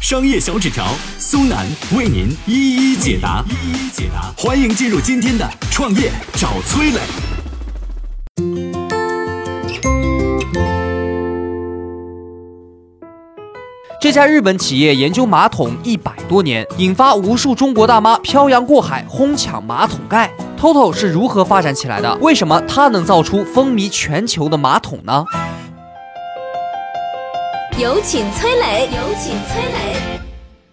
商业小纸条苏南为您一一解答，一一解答。欢迎进入今天的创业找崔磊。这家日本企业研究马桶一百多年，引发无数中国大妈漂洋过海哄抢马桶盖。Toto 是如何发展起来的？为什么它能造出风靡全球的马桶呢？有请崔磊，有请崔磊。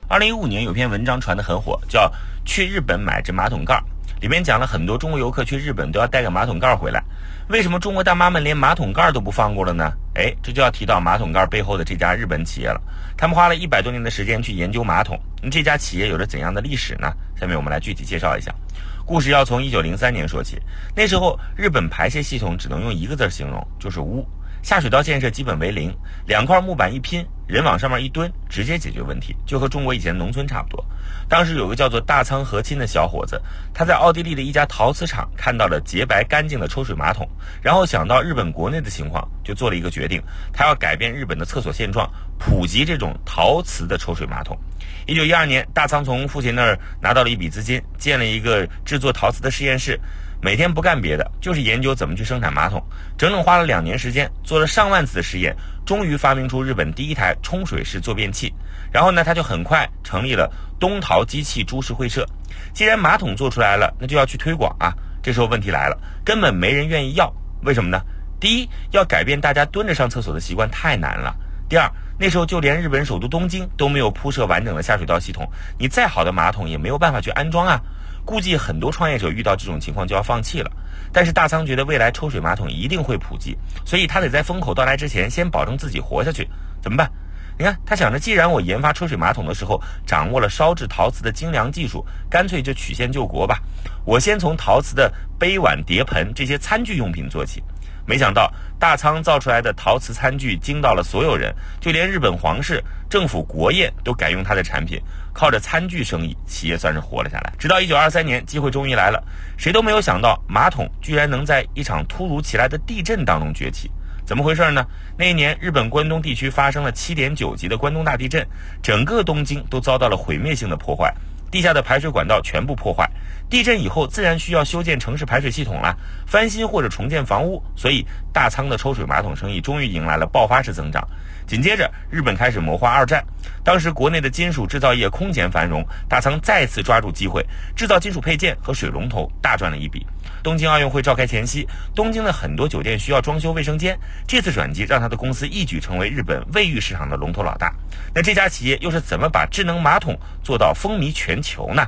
二零一五年有篇文章传得很火，叫《去日本买只马桶盖》，里面讲了很多中国游客去日本都要带个马桶盖回来。为什么中国大妈们连马桶盖都不放过了呢？哎，这就要提到马桶盖背后的这家日本企业了。他们花了一百多年的时间去研究马桶，那这家企业有着怎样的历史呢？下面我们来具体介绍一下。故事要从一九零三年说起，那时候日本排泄系统只能用一个字形容，就是污。下水道建设基本为零，两块木板一拼，人往上面一蹲，直接解决问题，就和中国以前农村差不多。当时有个叫做大仓和亲的小伙子，他在奥地利的一家陶瓷厂看到了洁白干净的抽水马桶，然后想到日本国内的情况，就做了一个决定，他要改变日本的厕所现状，普及这种陶瓷的抽水马桶。一九一二年，大仓从父亲那儿拿到了一笔资金，建了一个制作陶瓷的实验室，每天不干别的，就是研究怎么去生产马桶。整整花了两年时间，做了上万次的实验，终于发明出日本第一台冲水式坐便器。然后呢，他就很快成立了东陶机器株式会社。既然马桶做出来了，那就要去推广啊。这时候问题来了，根本没人愿意要，为什么呢？第一，要改变大家蹲着上厕所的习惯太难了；第二，那时候就连日本首都东京都没有铺设完整的下水道系统，你再好的马桶也没有办法去安装啊。估计很多创业者遇到这种情况就要放弃了。但是大仓觉得未来抽水马桶一定会普及，所以他得在风口到来之前先保证自己活下去。怎么办？你看，他想着，既然我研发抽水马桶的时候掌握了烧制陶瓷的精良技术，干脆就曲线救国吧。我先从陶瓷的杯碗碟盆这些餐具用品做起。没想到大仓造出来的陶瓷餐具惊到了所有人，就连日本皇室、政府国宴都改用它的产品。靠着餐具生意，企业算是活了下来。直到一九二三年，机会终于来了，谁都没有想到马桶居然能在一场突如其来的地震当中崛起。怎么回事呢？那一年，日本关东地区发生了七点九级的关东大地震，整个东京都遭到了毁灭性的破坏。地下的排水管道全部破坏，地震以后自然需要修建城市排水系统了，翻新或者重建房屋，所以大仓的抽水马桶生意终于迎来了爆发式增长。紧接着，日本开始谋划二战，当时国内的金属制造业空前繁荣，大仓再次抓住机会，制造金属配件和水龙头，大赚了一笔。东京奥运会召开前夕，东京的很多酒店需要装修卫生间，这次转机让他的公司一举成为日本卫浴市场的龙头老大。那这家企业又是怎么把智能马桶做到风靡全球呢？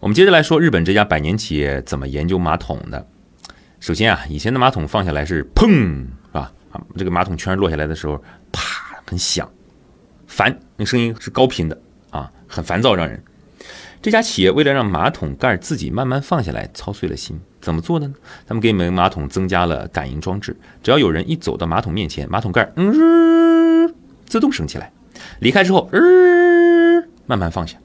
我们接着来说日本这家百年企业怎么研究马桶的。首先啊，以前的马桶放下来是砰啊啊，这个马桶圈落下来的时候，啪很响，烦，那声音是高频的啊，很烦躁，让人。这家企业为了让马桶盖自己慢慢放下来，操碎了心。怎么做的呢？他们给每个马桶增加了感应装置，只要有人一走到马桶面前，马桶盖嗯自动升起来，离开之后嗯慢慢放下。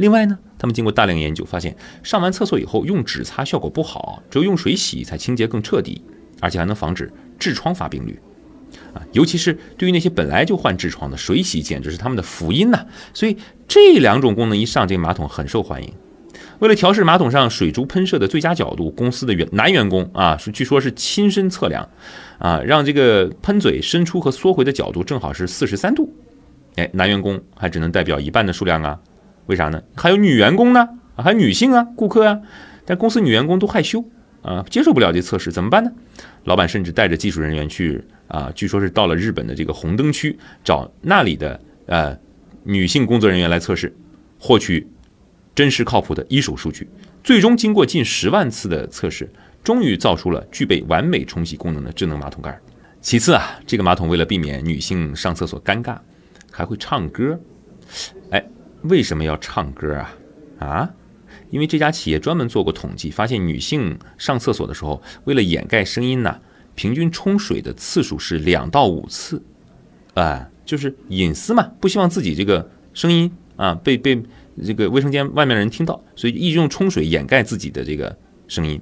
另外呢，他们经过大量研究，发现上完厕所以后用纸擦效果不好，只有用水洗才清洁更彻底，而且还能防止痔疮发病率。啊，尤其是对于那些本来就患痔疮的，水洗简直是他们的福音呐！所以这两种功能一上，这个马桶很受欢迎。为了调试马桶上水珠喷射的最佳角度，公司的员男员工啊，是据说是亲身测量，啊，让这个喷嘴伸出和缩回的角度正好是四十三度。哎，男员工还只能代表一半的数量啊。为啥呢？还有女员工呢？还有女性啊，顾客啊。但公司女员工都害羞啊，接受不了这测试，怎么办呢？老板甚至带着技术人员去啊，据说是到了日本的这个红灯区，找那里的呃女性工作人员来测试，获取真实靠谱的一手数据。最终经过近十万次的测试，终于造出了具备完美冲洗功能的智能马桶盖。其次啊，这个马桶为了避免女性上厕所尴尬，还会唱歌。哎，为什么要唱歌啊？啊？因为这家企业专门做过统计，发现女性上厕所的时候，为了掩盖声音呢，平均冲水的次数是两到五次。啊，就是隐私嘛，不希望自己这个声音啊被被这个卫生间外面的人听到，所以一直用冲水掩盖自己的这个声音。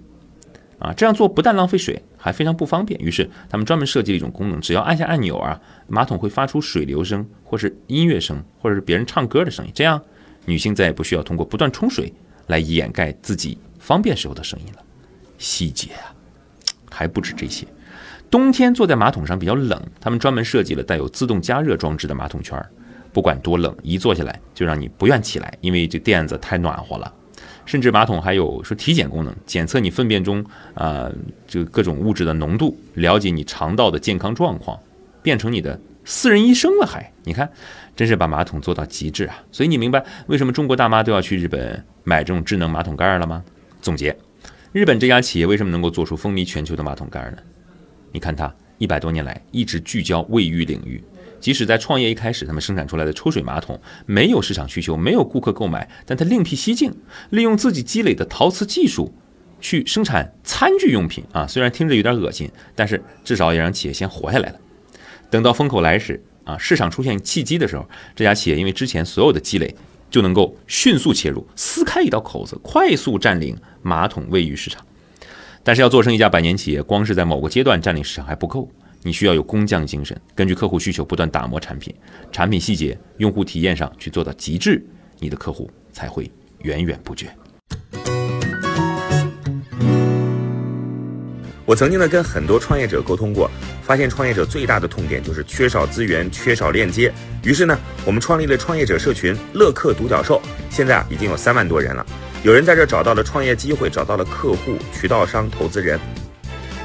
啊，这样做不但浪费水，还非常不方便。于是他们专门设计了一种功能，只要按下按钮啊，马桶会发出水流声，或是音乐声，或者是别人唱歌的声音。这样，女性再也不需要通过不断冲水来掩盖自己方便时候的声音了。细节啊，还不止这些。冬天坐在马桶上比较冷，他们专门设计了带有自动加热装置的马桶圈，不管多冷，一坐下来就让你不愿起来，因为这垫子太暖和了。甚至马桶还有说体检功能，检测你粪便中啊这个各种物质的浓度，了解你肠道的健康状况，变成你的私人医生了还？你看，真是把马桶做到极致啊！所以你明白为什么中国大妈都要去日本买这种智能马桶盖了吗？总结，日本这家企业为什么能够做出风靡全球的马桶盖呢？你看它一百多年来一直聚焦卫浴领域。即使在创业一开始，他们生产出来的抽水马桶没有市场需求，没有顾客购买，但他另辟蹊径，利用自己积累的陶瓷技术去生产餐具用品啊。虽然听着有点恶心，但是至少也让企业先活下来了。等到风口来时啊，市场出现契机的时候，这家企业因为之前所有的积累，就能够迅速切入，撕开一道口子，快速占领马桶卫浴市场。但是要做成一家百年企业，光是在某个阶段占领市场还不够。你需要有工匠精神，根据客户需求不断打磨产品，产品细节、用户体验上去做到极致，你的客户才会源源不绝。我曾经呢跟很多创业者沟通过，发现创业者最大的痛点就是缺少资源、缺少链接。于是呢，我们创立了创业者社群“乐客独角兽”，现在啊已经有三万多人了。有人在这找到了创业机会，找到了客户、渠道商、投资人。